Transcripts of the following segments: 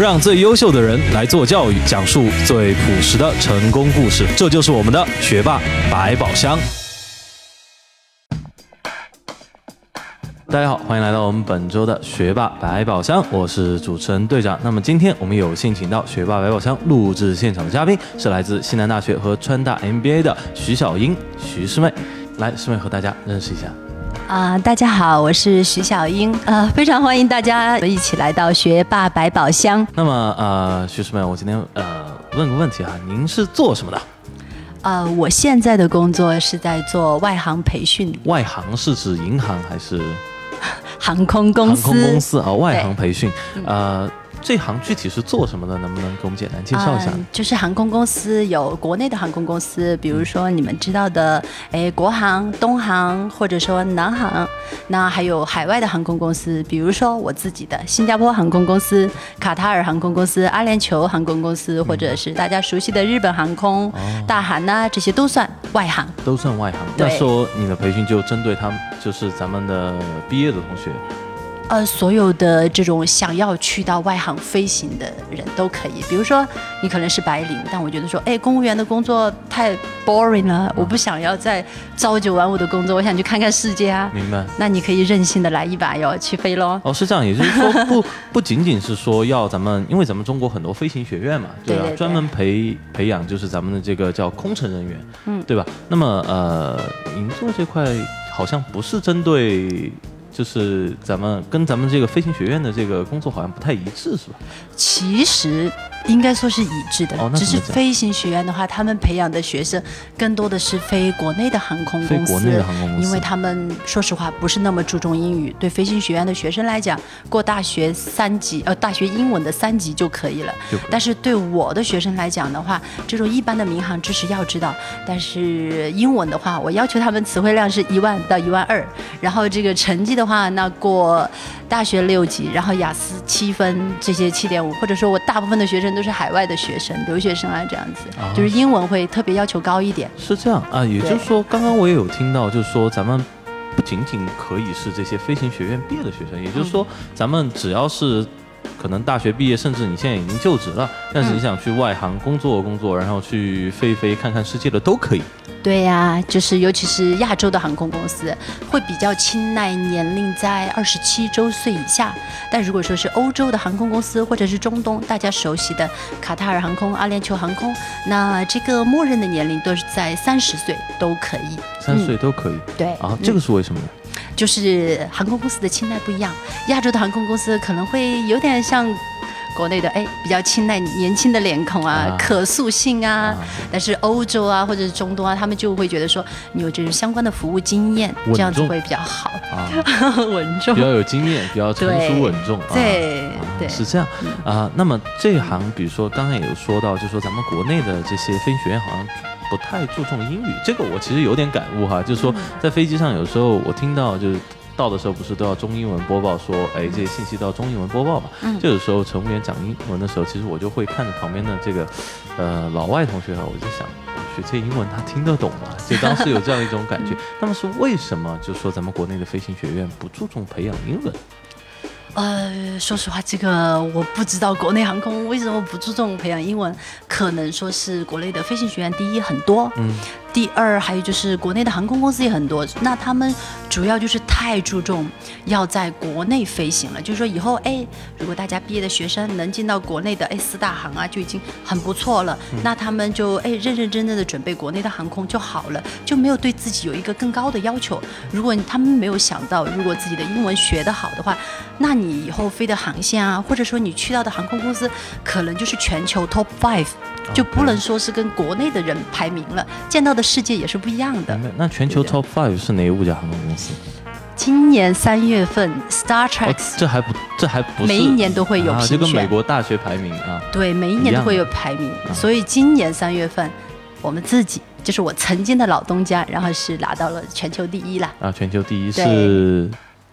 让最优秀的人来做教育，讲述最朴实的成功故事。这就是我们的学霸百宝箱。大家好，欢迎来到我们本周的学霸百宝箱，我是主持人队长。那么今天我们有幸请到学霸百宝箱录制现场的嘉宾是来自西南大学和川大 MBA 的徐小英，徐师妹。来，师妹和大家认识一下。啊，大家好，我是徐小英，呃，非常欢迎大家一起来到学霸百宝箱。那么，呃，徐师妹，我今天呃问个问题啊，您是做什么的？呃，我现在的工作是在做外行培训。外行是指银行还是？航空公司，航空公司啊，外行培训，呃。这行具体是做什么的？能不能给我们简单介绍一下？就是航空公司有国内的航空公司，比如说你们知道的，哎，国航、东航，或者说南航。那还有海外的航空公司，比如说我自己的新加坡航空公司、卡塔尔航空公司、阿联酋航空公司，或者是大家熟悉的日本航空、大韩呐，这些都算外行。都算外行。那说你的培训就针对他们，就是咱们的毕业的同学。呃，所有的这种想要去到外航飞行的人都可以。比如说，你可能是白领，但我觉得说，哎，公务员的工作太 boring 了，我不想要再朝九晚五的工作，我想去看看世界啊。明白。那你可以任性的来一把哟，去飞喽。哦，是这样，也就是说，不不仅仅是说要咱们，因为咱们中国很多飞行学院嘛，对吧？专门培培养就是咱们的这个叫空乘人员，嗯，对吧？那么呃，银座这块好像不是针对。就是咱们跟咱们这个飞行学院的这个工作好像不太一致，是吧？其实。应该说是一致的，只是飞行学院的话，他们培养的学生更多的是飞国内的航空公司，因为他们说实话不是那么注重英语。对飞行学院的学生来讲，过大学三级呃大学英文的三级就可以了。但是对我的学生来讲的话，这种一般的民航知识要知道，但是英文的话，我要求他们词汇量是一万到一万二，然后这个成绩的话，那过大学六级，然后雅思七分，这些七点五，或者说我大部分的学生。都是海外的学生、留学生啊，这样子，就是英文会特别要求高一点。是这样啊，也就是说，刚刚我也有听到，就是说咱们不仅仅可以是这些飞行学院毕业的学生，也就是说，咱们只要是。可能大学毕业，甚至你现在已经就职了，但是你想去外行工作工作，然后去飞飞看看世界的都可以。对呀，就是尤其是亚洲的航空公司会比较青睐年龄在二十七周岁以下，但如果说是欧洲的航空公司或者是中东大家熟悉的卡塔尔航空、阿联酋航空，那这个默认的年龄都是在三十岁都可以。三十岁都可以。对啊，这个是为什么呢？就是航空公司的青睐不一样，亚洲的航空公司可能会有点像国内的，哎，比较青睐年轻的脸孔啊，可塑性啊。但是欧洲啊，或者是中东啊，他们就会觉得说你有这种相关的服务经验，这样子会比较好啊，稳重，比较有经验，比较成熟稳重。对对，是这样啊。那么这一行，比如说刚刚也有说到，就说咱们国内的这些飞行学院好像。不太注重英语，这个我其实有点感悟哈，就是说在飞机上有时候我听到就是到的时候不是都要中英文播报，说哎这些信息都要中英文播报嘛，嗯就有时候乘务员讲英文的时候，其实我就会看着旁边的这个呃老外同学哈，我就想学这英文他听得懂吗？就当时有这样一种感觉。那么是为什么？就是说咱们国内的飞行学院不注重培养英文？呃，说实话，这个我不知道国内航空为什么不注重培养英文，可能说是国内的飞行学院第一很多，嗯。第二，还有就是国内的航空公司也很多，那他们主要就是太注重要在国内飞行了。就是说以后，哎，如果大家毕业的学生能进到国内的哎四大行啊，就已经很不错了。那他们就哎认认真真的准备国内的航空就好了，就没有对自己有一个更高的要求。如果他们没有想到，如果自己的英文学得好的话，那你以后飞的航线啊，或者说你去到的航空公司，可能就是全球 top five。就不能说是跟国内的人排名了，见到的世界也是不一样的。那全球 top five 是哪五家航空公司？今年三月份，Star Trek，这还不这还不每一年都会有评选，就跟美国大学排名啊。对，每一年都会有排名，所以今年三月份，我们自己就是我曾经的老东家，然后是拿到了全球第一了。啊，全球第一是。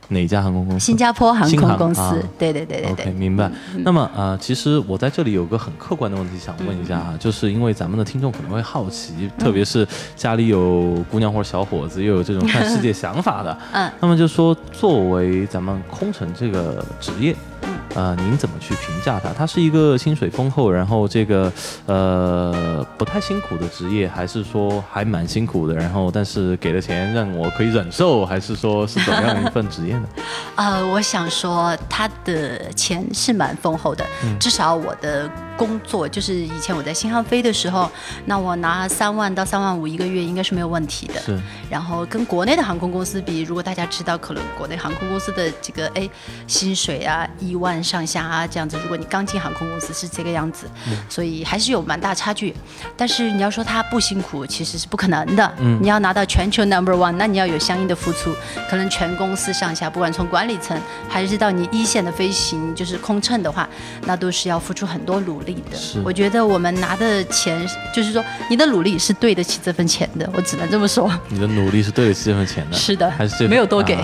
哪家航空公司？新加坡航空公司。对对对对对。OK，明白。那么啊，其实我在这里有个很客观的问题想问一下啊，就是因为咱们的听众可能会好奇，特别是家里有姑娘或者小伙子，又有这种看世界想法的，嗯，那么就说作为咱们空乘这个职业，嗯，呃，您怎么去评价它？它是一个薪水丰厚，然后这个呃不太辛苦的职业，还是说还蛮辛苦的？然后但是给的钱让我可以忍受，还是说是怎么样一份职业呢？呃，我想说他的钱是蛮丰厚的，至少我的。工作就是以前我在新航飞的时候，那我拿三万到三万五一个月应该是没有问题的。是。然后跟国内的航空公司比，如果大家知道，可能国内航空公司的这个哎薪水啊一万上下啊这样子，如果你刚进航空公司是这个样子，所以还是有蛮大差距。但是你要说他不辛苦，其实是不可能的。嗯。你要拿到全球 number one，那你要有相应的付出，可能全公司上下，不管从管理层还是到你一线的飞行，就是空乘的话，那都是要付出很多努。是，我觉得我们拿的钱，就是说你的努力是对得起这份钱的，我只能这么说。你的努力是对得起这份钱的，是的，还是 没有多给，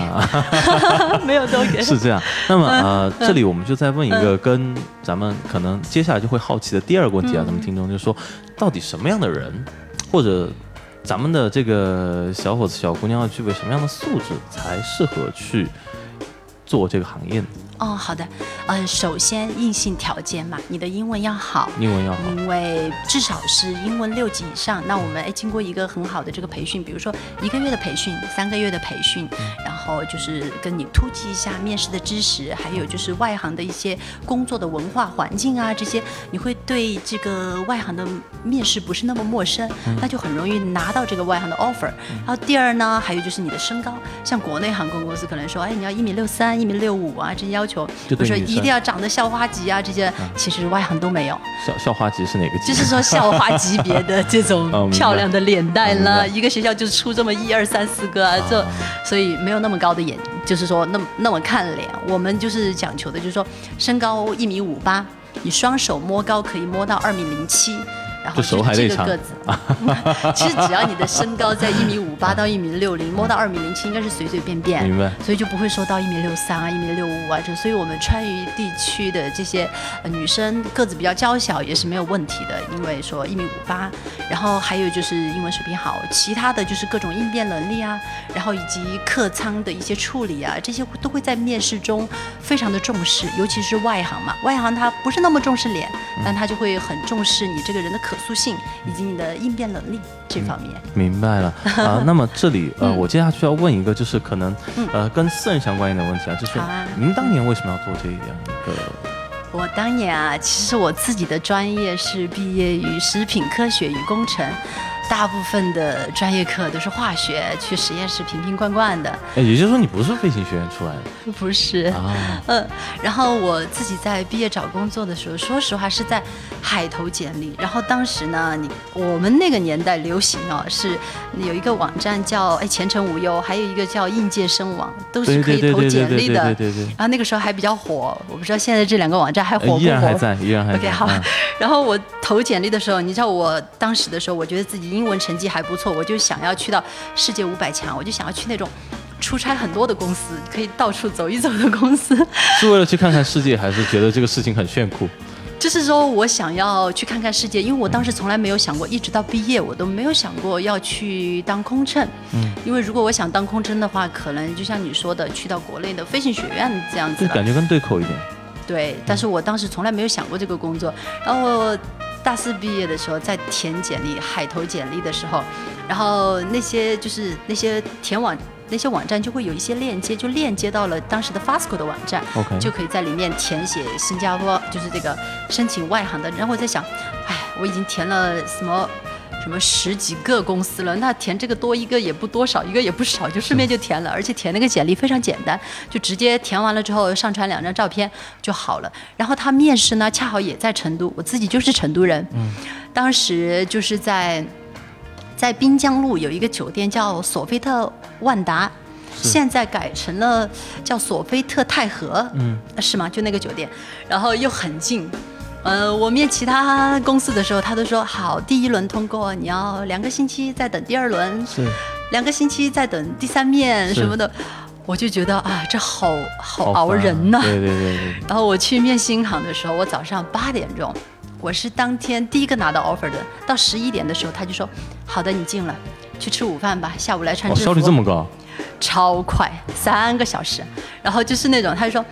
没有多给，是这样。那么呃，这里我们就再问一个跟咱们可能接下来就会好奇的第二个问题啊，咱们听众就是说，到底什么样的人，或者咱们的这个小伙子、小姑娘要具备什么样的素质，才适合去做这个行业呢？哦，好的，呃，首先硬性条件嘛，你的英文要好，英文要好，因为至少是英文六级以上。那我们哎，经过一个很好的这个培训，比如说一个月的培训，三个月的培训，然后就是跟你突击一下面试的知识，还有就是外行的一些工作的文化环境啊，这些你会对这个外行的面试不是那么陌生，那就很容易拿到这个外行的 offer。然后第二呢，还有就是你的身高，像国内航空公司可能说，哎，你要一米六三、一米六五啊，这些要。要求，比如说一定要长得校花级啊，这些其实外行都没有。校校花级是哪个级？就是说校花级别的这种 漂亮的脸蛋了，一个学校就出这么一二三四个，啊，这所以没有那么高的眼，就是说那么那么看脸。我们就是讲求的，就是说身高一米五八，你双手摸高可以摸到二米零七。然后就是这个个子，其实只要你的身高在一米五八到一米六零，摸到二米零七应该是随随便便，明白？所以就不会说到一米六三啊、一米六五啊，就所以我们川渝地区的这些女生个子比较娇小也是没有问题的，因为说一米五八，然后还有就是英文水平好，其他的就是各种应变能力啊，然后以及客舱的一些处理啊，这些都会在面试中非常的重视，尤其是外行嘛，外行他不是那么重视脸，但他就会很重视你这个人的可。可塑性以及你的应变能力这方面，明白了啊。那么这里呃，我接下去要问一个，就是可能呃跟私人相关一点的问题啊，就是您当年为什么要做这样一个？我当年啊，其实我自己的专业是毕业于食品科学与工程。大部分的专业课都是化学，去实验室瓶瓶罐罐的。哎，也就是说你不是飞行学院出来的？不是啊，嗯。然后我自己在毕业找工作的时候，说实话是在海投简历。然后当时呢，你我们那个年代流行哦，是有一个网站叫哎前程无忧，还有一个叫应届生网，都是可以投简历的。对对对。然后那个时候还比较火，我不知道现在这两个网站还火不火？依然还在，依然还在。OK 好。然后我投简历的时候，你知道我当时的时候，我觉得自己。英文成绩还不错，我就想要去到世界五百强，我就想要去那种出差很多的公司，可以到处走一走的公司。是为了去看看世界，还是觉得这个事情很炫酷？就是说我想要去看看世界，因为我当时从来没有想过，一直到毕业我都没有想过要去当空乘。嗯，因为如果我想当空乘的话，可能就像你说的，去到国内的飞行学院这样子。就感觉更对口一点。对，但是我当时从来没有想过这个工作，然后。大四毕业的时候，在填简历、海投简历的时候，然后那些就是那些填网那些网站就会有一些链接，就链接到了当时的 Fasco 的网站就可以在里面填写新加坡就是这个申请外行的。然后我在想，哎，我已经填了什么？什么十几个公司了？那填这个多一个也不多少，一个也不少，就顺便就填了。而且填那个简历非常简单，就直接填完了之后上传两张照片就好了。然后他面试呢，恰好也在成都，我自己就是成都人。嗯。当时就是在在滨江路有一个酒店叫索菲特万达，现在改成了叫索菲特泰和。嗯。是吗？就那个酒店，然后又很近。呃，我面其他公司的时候，他都说好，第一轮通过，你要两个星期再等第二轮，是两个星期再等第三面什么的，我就觉得啊，这好好熬人呐。对对对对。然后我去面新行的时候，我早上八点钟，我是当天第一个拿到 offer 的，到十一点的时候，他就说好的，你进了，去吃午饭吧，下午来穿制服。效率这么高？超快，三个小时。然后就是那种，他就说。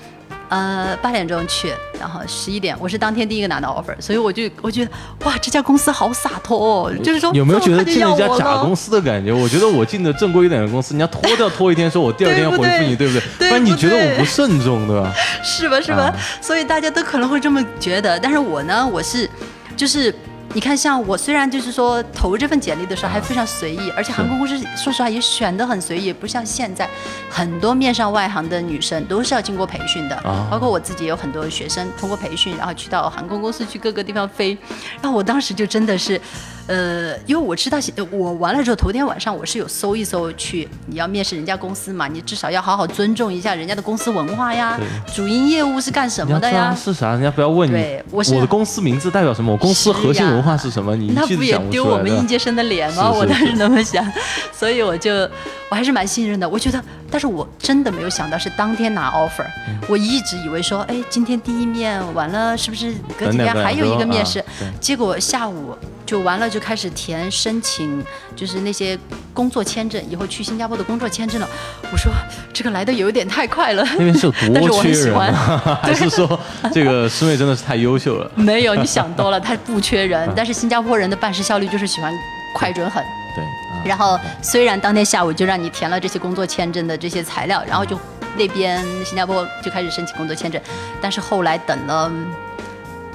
呃，八点钟去，然后十一点，我是当天第一个拿到 offer，所以我就我觉得哇，这家公司好洒脱哦，就是说有没有觉得进了一家假公司司的感觉？我觉得我进的正规一点的公司，人家拖掉拖一天，说我第二天回复 你，对不对？对不然你觉得我不慎重，对吧？是吧？是吧？所以大家都可能会这么觉得，但是我呢，我是就是。你看，像我虽然就是说投这份简历的时候还非常随意，而且航空公司说实话也选得很随意，不像现在很多面上外行的女生都是要经过培训的，包括我自己有很多学生通过培训，然后去到航空公司去各个地方飞，然后我当时就真的是。呃，因为我知道，我完了之后，头天晚上我是有搜一搜去，你要面试人家公司嘛，你至少要好好尊重一下人家的公司文化呀，主营业务是干什么的呀？是啥？人家不要问你，对我的公司名字代表什么？我公司核心文化是什么？你那不也丢我们应届生的脸吗？我当时那么想，所以我就我还是蛮信任的。我觉得，但是我真的没有想到是当天拿 offer，我一直以为说，哎，今天第一面完了，是不是隔几天还有一个面试？结果下午。就完了，就开始填申请，就是那些工作签证，以后去新加坡的工作签证了。我说这个来的有点太快了，那边是有多 缺人，还是说这个师妹真的是太优秀了？没有，你想多了，他不缺人，但是新加坡人的办事效率就是喜欢快准狠。对。然后虽然当天下午就让你填了这些工作签证的这些材料，然后就那边新加坡就开始申请工作签证，但是后来等了。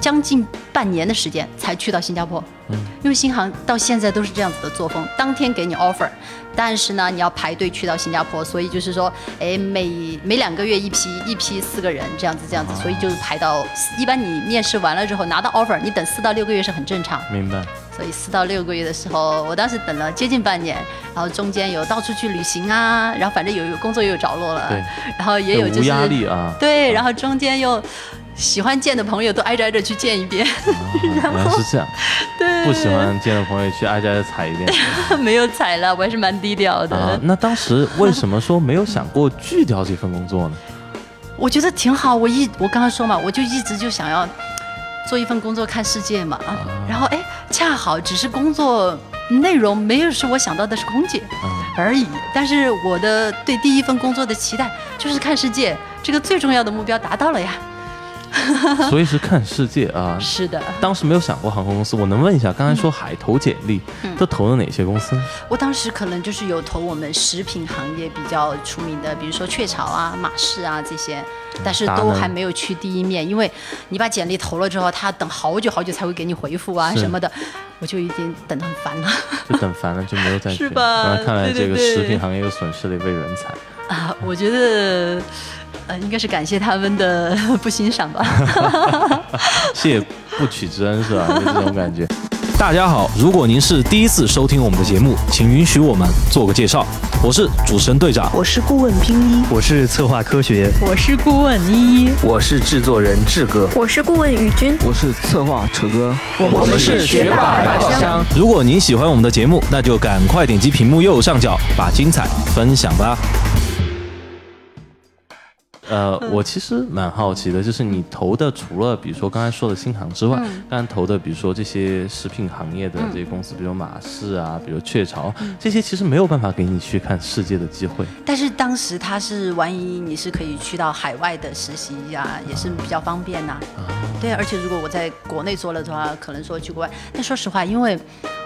将近半年的时间才去到新加坡，嗯，因为新航到现在都是这样子的作风，当天给你 offer，但是呢你要排队去到新加坡，所以就是说，哎，每每两个月一批，一批四个人这样子这样子，所以就是排到一般你面试完了之后拿到 offer，你等四到六个月是很正常。明白。所以四到六个月的时候，我当时等了接近半年，然后中间有到处去旅行啊，然后反正有有工作又有着落了，对，然后也有就是压力啊，对，然后中间又。喜欢见的朋友都挨着挨着去见一遍，原来是这样。对，不喜欢见的朋友去挨着挨着踩一遍。没有踩了，我还是蛮低调的。那当时为什么说没有想过拒掉这份工作呢？我觉得挺好，我一我刚刚说嘛，我就一直就想要做一份工作看世界嘛。啊然后哎，恰好只是工作内容没有是我想到的是空姐而已。但是我的对第一份工作的期待就是看世界，这个最重要的目标达到了呀。所以是看世界啊！是的，当时没有想过航空公司。我能问一下，刚才说海投简历，都投了哪些公司？我当时可能就是有投我们食品行业比较出名的，比如说雀巢啊、马氏啊这些，但是都还没有去第一面，因为你把简历投了之后，他等好久好久才会给你回复啊什么的，我就已经等得很烦了。就等烦了，就没有再去。是吧？看来这个食品行业又损失了一位人才啊！我觉得。呃，应该是感谢他们的 不欣赏吧。谢不取之恩是吧？就这种感觉。大家好，如果您是第一次收听我们的节目，请允许我们做个介绍。我是主持人队长，我是顾问冰一，我是策划科学，我是顾问依依，我是制作人志哥，我是顾问宇军，我是策划楚哥，我们是学霸宝箱。如果您喜欢我们的节目，那就赶快点击屏幕右上角，把精彩分享吧。呃，我其实蛮好奇的，就是你投的除了比如说刚才说的新航之外，刚才投的比如说这些食品行业的这些公司，比如马氏啊，比如雀巢，这些其实没有办法给你去看世界的机会。但是当时他是万一你是可以去到海外的实习呀，也是比较方便呐。对，而且如果我在国内做了的话，可能说去国外。但说实话，因为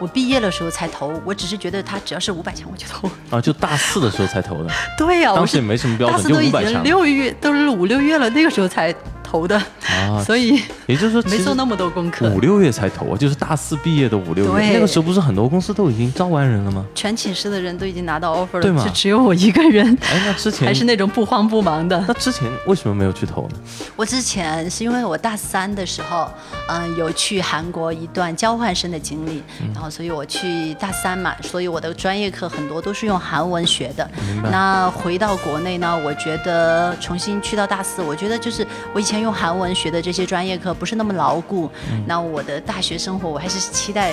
我毕业的时候才投，我只是觉得他只要是五百强我就投。啊，就大四的时候才投的。对呀，当时也没什么标准，就五百强。六月。都是五六月了，那个时候才。投的啊，所以也就是说没做那么多功课，五六月才投啊，就是大四毕业的五六月，那个时候不是很多公司都已经招完人了吗？全寝室的人都已经拿到 offer 了，对吗？就只有我一个人。哎，那之前 还是那种不慌不忙的。那之前为什么没有去投呢？我之前是因为我大三的时候，嗯，有去韩国一段交换生的经历，然后所以我去大三嘛，所以我的专业课很多都是用韩文学的。那回到国内呢，我觉得重新去到大四，我觉得就是我以前用韩文学的。这些专业课不是那么牢固，那我的大学生活我还是期待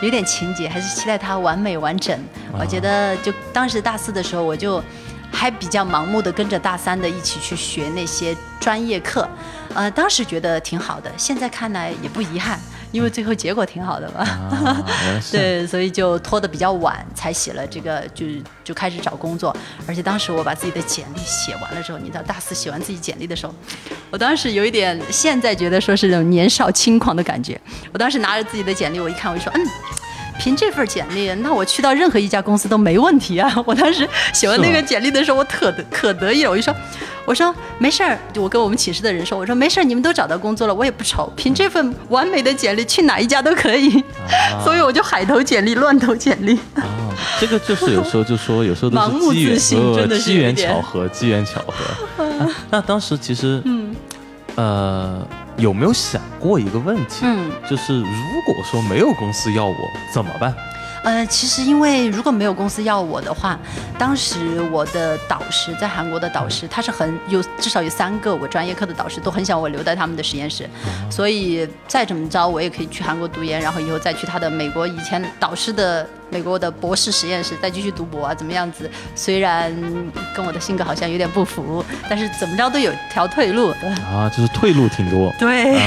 有点情节，还是期待它完美完整。我觉得就当时大四的时候，我就还比较盲目的跟着大三的一起去学那些专业课，呃，当时觉得挺好的，现在看来也不遗憾。因为最后结果挺好的嘛。对，所以就拖得比较晚才写了这个，就就开始找工作。而且当时我把自己的简历写完了之后，你知道大四写完自己简历的时候，我当时有一点，现在觉得说是那种年少轻狂的感觉。我当时拿着自己的简历，我一看，我就说，嗯。凭这份简历，那我去到任何一家公司都没问题啊！我当时写完那个简历的时候，我特得可得意了，我就说，我说没事儿，我跟我们寝室的人说，我说没事儿，你们都找到工作了，我也不愁，凭这份完美的简历去哪一家都可以。所以我就海投简历，乱投简历。啊，这个就是有时候就说，有时候都是机缘自信真的呃机缘巧合，机缘巧合。啊那当时其实，嗯，呃，有没有想过一个问题？嗯，就是如果说没有公司要我怎么办？呃，其实因为如果没有公司要我的话，当时我的导师在韩国的导师，他是很有至少有三个我专业课的导师都很想我留在他们的实验室，所以再怎么着我也可以去韩国读研，然后以后再去他的美国以前导师的美国的博士实验室再继续读博啊，怎么样子？虽然跟我的性格好像有点不符，但是怎么着都有条退路。啊，就是退路挺多，对，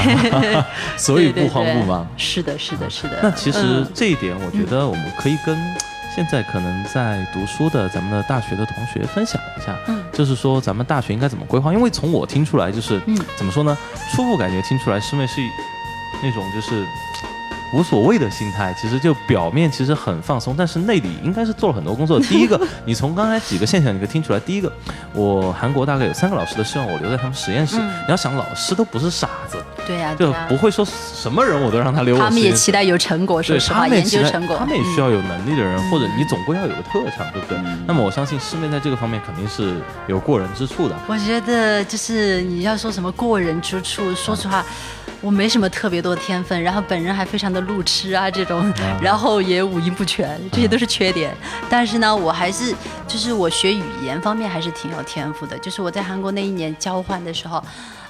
所以不慌不忙。是的，是的，是的。那其实嗯这一点，我觉得我们可以跟现在可能在读书的咱们的大学的同学分享一下，嗯就是说咱们大学应该怎么规划。因为从我听出来，就是、嗯怎么说呢，初步感觉听出来师妹是那种就是。无所谓的心态，其实就表面其实很放松，但是内里应该是做了很多工作。第一个，你从刚才几个现象你可以听出来，第一个，我韩国大概有三个老师都希望我留在他们实验室。嗯你要想，老师都不是傻子，对呀、就不会说什么人我都让他留我他们也期待有成果，说对实话，研究成果，他们也需嗯要有能力的人，或者你总归要有个特长，对不对？那么我相信师妹在这个方面肯定是有过人之处的。我觉得就是你要说什么过人之处，说实话，我没什么特别多的天分，然后本人还非常的路痴啊这种，然后也五音不全，这些都是缺点。但是呢，我还是就是我学语言方面还是挺有天赋的。就是我在韩国那一年交换的时候，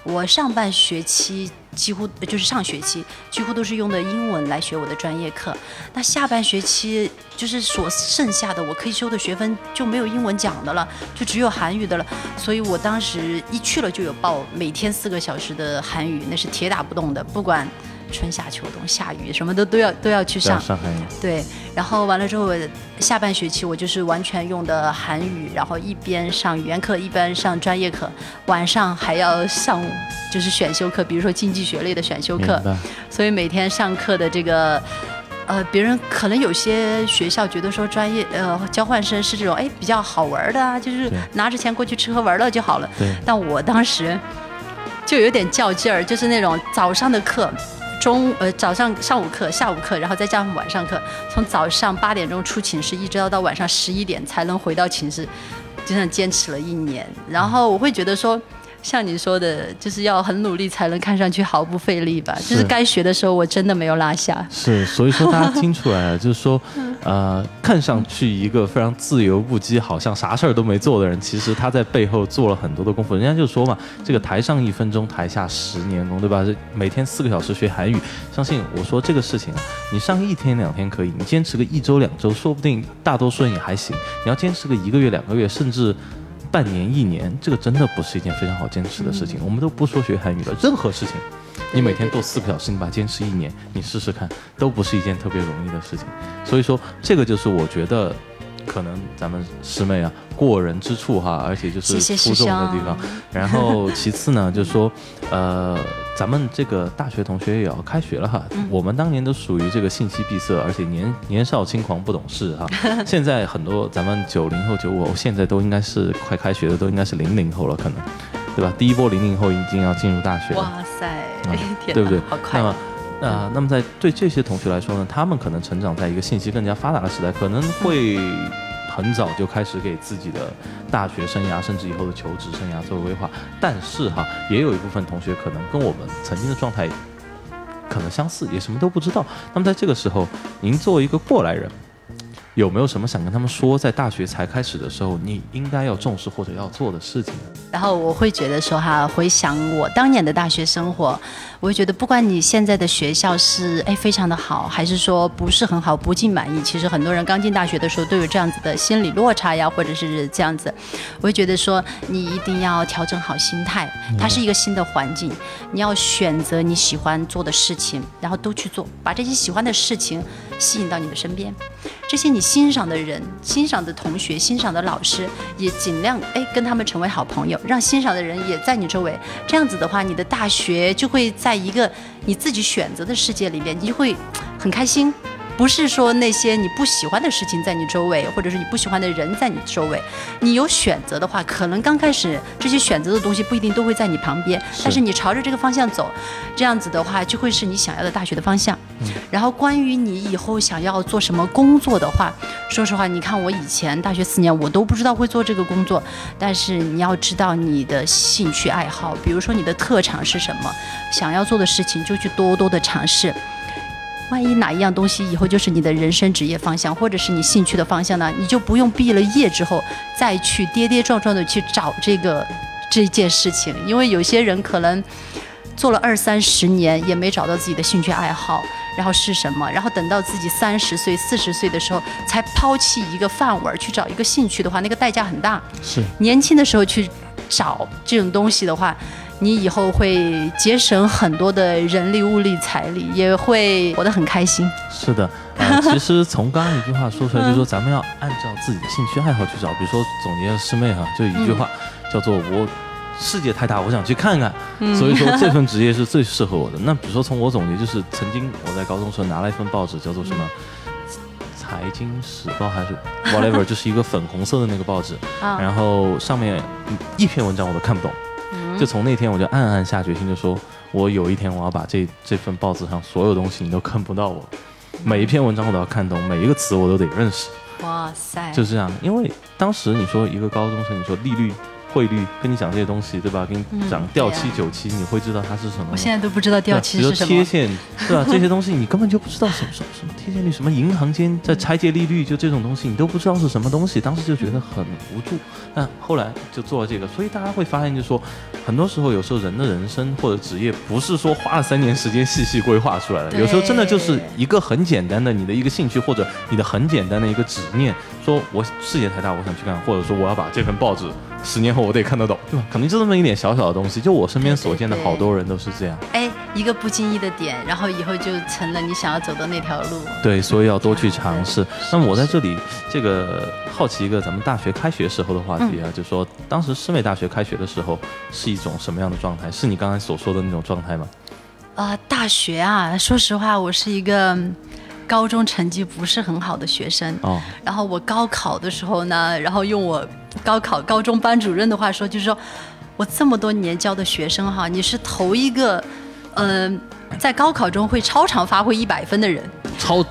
我上半学期几乎就是上学期几乎都是用的英文来学我的专业课，那下半学期就是所剩下的我可以修的学分就没有英文讲的了，就只有韩语的了。所以我当时一去了就有报每天四个小时的韩语，那是铁打不动的，不管春夏秋冬下雨什么的都要都要去上。上海对，然后完了之后，我下半学期我就是完全用的韩语，然后一边上语言课，一边上专业课，晚上还要上就是选修课，比如说经济学类的选修课，所以每天上课的这个。呃，别人可能有些学校觉得说专业呃交换生是这种哎比较好玩的啊，就是拿着钱过去吃喝玩乐就好了。对，但我当时就有点较劲儿，就是那种早上的课，中呃早上上午课、下午课，然后再加上晚上课，从早上八点钟出寝室，一直到到晚上十一点才能回到寝室，就这样坚持了一年。然后我会觉得说。像你说的，就是要很努力才能看上去毫不费力吧。就是是该学的时候，我真的没有落下。是，所以说大家听出来了，就是说，呃，看上去一个非常自由不羁，好像啥事儿都没做的人，其实他在背后做了很多的功夫。人家就说嘛，这个台上一分钟，台下十年功，对吧？这每天四个小时学韩语，相信我说这个事情啊，你上一天两天可以，你坚持个一周两周，说不定大多数人也还行。你要坚持个一个月两个月，甚至。半年一年，这个真的不是一件非常好坚持的事情。我们都不说学韩语了，任何事情，你每天做四个小时，你把它坚持一年，你试试看，都不是一件特别容易的事情。所以说，这个就是我觉得可能咱们师妹啊过人之处哈，而且就是出众的地方。然后其次呢，就是说，呃，咱们这个大学同学也要开学了哈。我们当年都属于这个信息闭塞，而且年年少轻狂不懂事哈。现在很多咱们九零后、九五后，现在都应该是快开学的，都应该是零零后了，可能，对吧？第一波零零后已经要进入大学了。哇塞，对不对？好快那么，呃，那么在对这些同学来说呢，他们可能成长在一个信息更加发达的时代，可能会很早就开始给自己的大学生涯，甚至以后的求职生涯做规划。但是哈，也有一部分同学可能跟我们曾经的状态可能相似，也什么都不知道。那么在这个时候，您作为一个过来人，有没有什么想跟他们说，在大学才开始的时候，你应该要重视或者要做的事情？然后我会觉得说哈，回想我当年的大学生活，我会觉得不管你现在的学校是哎非常的好，还是说不是很好，不尽满意，其实很多人刚进大学的时候都有这样子的心理落差呀，或者是这样子，我会觉得说你一定要调整好心态，它是一个新的环境，你要选择你喜欢做的事情，然后都去做，把这些喜欢的事情吸引到你的身边，这些你欣赏的人、欣赏的同学、欣赏的老师，也尽量哎跟他们成为好朋友，让欣赏的人也在你周围，这样子的话，你的大学就会在一个你自己选择的世界里面，你就会很开心。不是说那些你不喜欢的事情在你周围，或者是你不喜欢的人在你周围，你有选择的话，可能刚开始这些选择的东西不一定都会在你旁边，但是你朝着这个方向走，这样子的话就会是你想要的大学的方向。然后关于你以后想要做什么工作的话，说实话，你看我以前大学四年我都不知道会做这个工作，但是你要知道你的兴趣爱好，比如说你的特长是什么，想要做的事情就去多多的尝试。万一哪一样东西以后就是你的人生职业方向，或者是你兴趣的方向呢？你就不用毕了业之后再去跌跌撞撞的去找这个这件事情，因为有些人可能做了二三十年也没找到自己的兴趣爱好，然后是什么？然后等到自己三十岁、四十岁的时候才抛弃一个饭碗去找一个兴趣的话，那个代价很大。是年轻的时候去找这种东西的话。你以后会节省很多的人力、物力、财力，也会活得很开心。是的，呃，其实从刚刚一句话说出来，就是说咱们要按照自己的兴趣爱好去找。比如说总结师妹哈，就一句话，叫做“我世界太大，我想去看看”。所以说这份职业是最适合我的。那比如说从我总结，就是曾经我在高中时候拿了一份报纸，叫做什么《财经时报》还是 whatever，就是一个粉红色的那个报纸，然后上面一篇文章我都看不懂。就从那天我就暗暗下决心，就说我有一天我要把这这份报纸上所有东西你都看不到我，每一篇文章我都要看懂，每一个词我都得认识。哇塞，就这样，因为当时你说一个高中生，你说利率。汇率跟你讲这些东西，对吧？跟你讲掉七九七，你会知道它是什么？我现在都不知道掉七是什么。贴现，对吧？这些东西你根本就不知道什么什么什么贴现率，什么银行间在拆借利率，就这种东西你都不知道是什么东西。当时就觉得很无助，那后来就做了这个，所以大家会发现，就说很多时候，有时候人的人生或者职业不是说花了三年时间细细规划出来的，有时候真的就是一个很简单的你的一个兴趣或者你的很简单的一个执念，说我世界太大，我想去看，或者说我要把这份报纸。十年后我得看得懂，对吧？可能就这么一点小小的东西，就我身边所见的好多人都是这样。哎，一个不经意的点，然后以后就成了你想要走的那条路。对，所以要多去尝试。那么我在这里，这个好奇一个咱们大学开学时候的话题啊，就说当时师美大学开学的时候是一种什么样的状态？是你刚才所说的那种状态吗？啊，大学啊，说实话，我是一个。高中成绩不是很好的学生，哦，然后我高考的时候呢，然后用我高考高中班主任的话说，就是说我这么多年教的学生哈，你是头一个，嗯，在高考中会超常发挥一百分的人。超，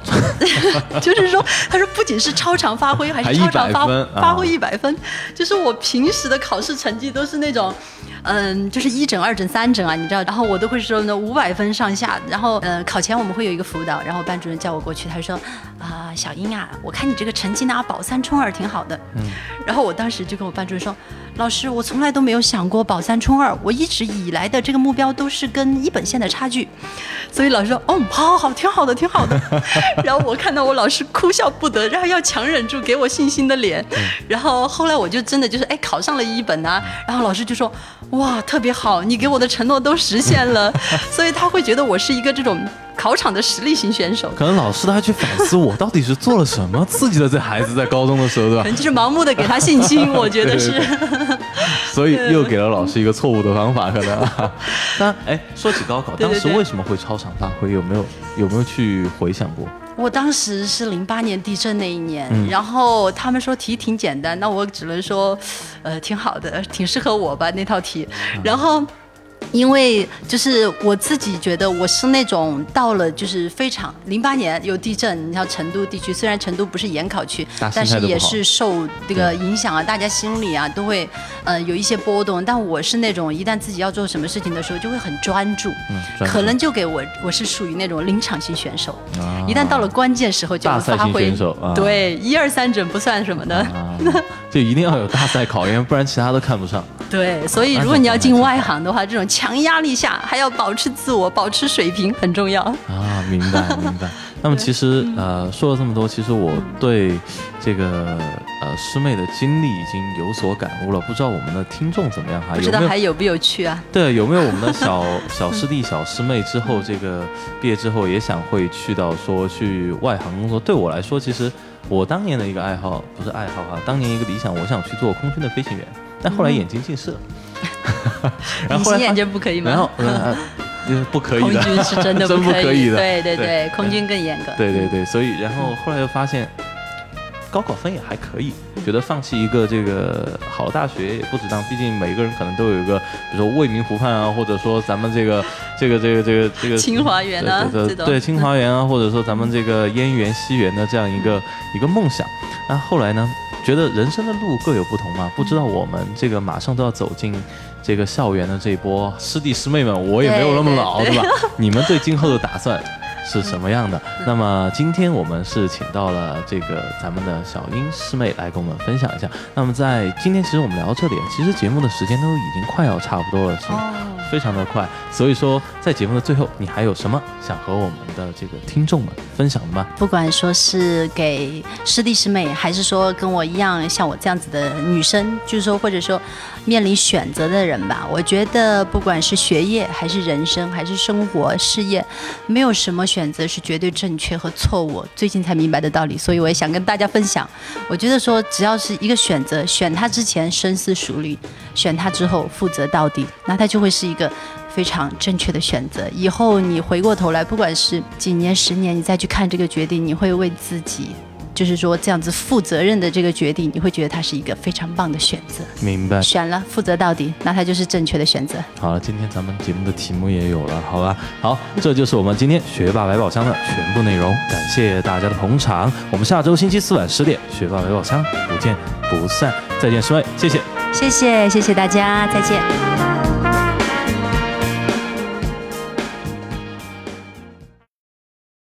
就是说，他说不仅是超常发挥，还是超常发发挥一百分。就是我平时的考试成绩都是那种，嗯，就是一诊、二诊、三诊啊，你知道。然后我都会说呢五百分上下。然后，呃，考前我们会有一个辅导，然后班主任叫我过去，他说啊，小英啊，我看你这个成绩拿保三冲二挺好的。嗯。然后我当时就跟我班主任说，老师，我从来都没有想过保三冲二，我一直以来的这个目标都是跟一本线的差距。所以老师说，哦，好好好，挺好的，挺好的。然后我看到我老师哭笑不得，然后要强忍住给我信心的脸，然后后来我就真的就是哎考上了一本呐，然后老师就说哇特别好，你给我的承诺都实现了，所以他会觉得我是一个这种考场的实力型选手。可能老师他去反思我到底是做了什么刺激了这孩子在高中的时候，对吧？可能就是盲目的给他信心，我觉得是。所以又给了老师一个错误的方法，可能。那哎，说起高考，当时为什么会超常发挥？有没有有没有去回想过？我当时是零八年地震那一年，然后他们说题挺简单，那我只能说，呃，挺好的，挺适合我吧那套题。然后因为就是我自己觉得我是那种到了就是非常零八年有地震，你像成都地区，虽然成都不是严考区，但是也是受这个影响啊，大家心里啊都会呃有一些波动。但我是那种一旦自己要做什么事情的时候，就会很专注，可能就给我我是属于那种临场型选手，一旦到了关键时候就发挥，对一二三准不算什么的，就一定要有大赛考验，不然其他都看不上。对，所以如果你要进外行的话，这种强压力下还要保持自我、保持水平很重要啊！明白，明白。那么其实呃说了这么多，其实我对这个呃师妹的经历已经有所感悟了。不知道我们的听众怎么样哈？不知道还有没有趣啊？对，有没有我们的小小师弟、小师妹之后这个毕业之后也想会去到说去外行工作？对我来说，其实我当年的一个爱好不是爱好啊，当年一个理想，我想去做空军的飞行员。但后来眼睛近视了，然后眼睛不可以吗？然后，不可以的，空军是真的 真不可以的，对对对，空军更严格。对对对，所以然后后来又发现，高考分也还可以，觉得放弃一个这个好大学也不值当，毕竟每个人可能都有一个，比如说未名湖畔啊，或者说咱们这个这个这个这个这个清华园啊，对清华园啊，或者说咱们这个燕园西园的这样一个一个梦想。那后来呢？觉得人生的路各有不同嘛，不知道我们这个马上都要走进这个校园的这一波师弟师妹们，我也没有那么老，对吧？你们对今后的打算是什么样的？那么今天我们是请到了这个咱们的小英师妹来跟我们分享一下。那么在今天，其实我们聊到这里，其实节目的时间都已经快要差不多了，是吗？非常的快，所以说在节目的最后，你还有什么想和我们的这个听众们分享的吗？不管说是给师弟师妹，还是说跟我一样像我这样子的女生，就是说或者说面临选择的人吧，我觉得不管是学业还是人生还是生活事业，没有什么选择是绝对正确和错误。最近才明白的道理，所以我也想跟大家分享。我觉得说只要是一个选择，选它之前深思熟虑，选它之后负责到底，那它就会是一。一个非常正确的选择。以后你回过头来，不管是几年、十年，你再去看这个决定，你会为自己，就是说这样子负责任的这个决定，你会觉得它是一个非常棒的选择。明白。选了，负责到底，那它就是正确的选择。好了，今天咱们节目的题目也有了，好吧？好，这就是我们今天学霸百宝箱的全部内容。感谢大家的捧场，我们下周星期四晚十点，学霸百宝箱不见不散。再见，师妹，谢谢，谢谢，谢谢大家，再见。